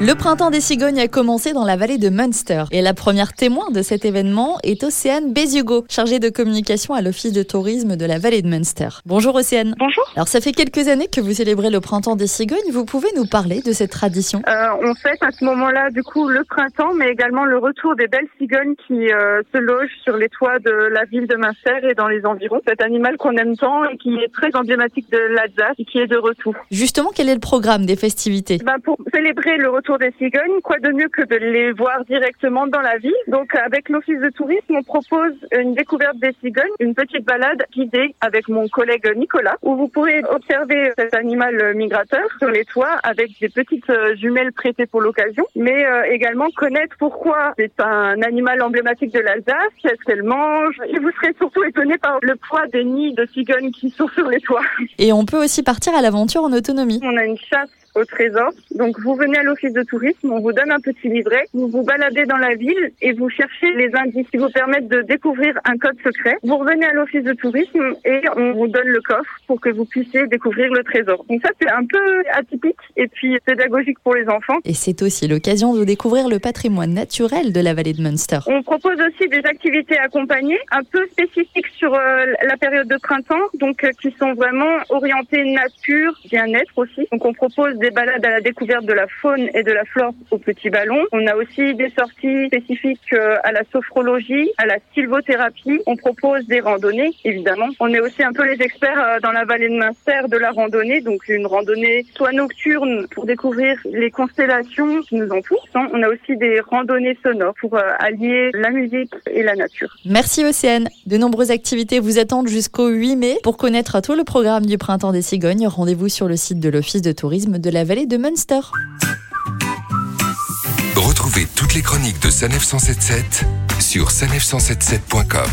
Le printemps des cigognes a commencé dans la vallée de Munster et la première témoin de cet événement est Océane Bézugo, chargée de communication à l'office de tourisme de la vallée de Munster. Bonjour Océane. Bonjour. Alors ça fait quelques années que vous célébrez le printemps des cigognes, vous pouvez nous parler de cette tradition? Euh, on fête à ce moment-là du coup le printemps, mais également le retour des belles cigognes qui euh, se logent sur les toits de la ville de Munster et dans les environs. Cet animal qu'on aime tant et qui est très emblématique de l'Alsace et qui est de retour. Justement, quel est le programme des festivités? Ben, pour célébrer le retour des cigognes, quoi de mieux que de les voir directement dans la ville. Donc avec l'office de tourisme, on propose une découverte des cigognes, une petite balade guidée avec mon collègue Nicolas, où vous pourrez observer cet animal migrateur sur les toits avec des petites euh, jumelles prêtées pour l'occasion, mais euh, également connaître pourquoi c'est un animal emblématique de l'Alsace, qu'est-ce qu'elle mange. Et vous serez surtout étonné par le poids des nids de cigognes qui sont sur les toits. Et on peut aussi partir à l'aventure en autonomie. On a une chasse au trésor. Donc vous venez à l'office de tourisme, on vous donne un petit livret, vous vous baladez dans la ville et vous cherchez les indices qui vous permettent de découvrir un code secret. Vous revenez à l'office de tourisme et on vous donne le coffre pour que vous puissiez découvrir le trésor. Donc ça c'est un peu atypique et puis pédagogique pour les enfants. Et c'est aussi l'occasion de découvrir le patrimoine naturel de la vallée de Munster. On propose aussi des activités accompagnées, un peu spécifiques sur euh, la période de printemps, donc euh, qui sont vraiment orientées nature, bien-être aussi. Donc on propose des balades à la découverte de la faune et de la flore au petit ballon. On a aussi des sorties spécifiques euh, à la sophrologie, à la sylvothérapie. On propose des randonnées, évidemment. On est aussi un peu les experts euh, dans la vallée de Munster de la randonnée, donc une randonnée soit nocturne pour découvrir les constellations qui nous entourent. On a aussi des randonnées sonores pour euh, allier la musique et la nature. Merci Océane. De nombreuses activités vous attendent jusqu'au 8 mai. Pour connaître tout le programme du printemps des cigognes, rendez-vous sur le site de l'office de tourisme de la vallée de Munster. Retrouvez toutes les chroniques de Sanef 177 sur sanef177.com.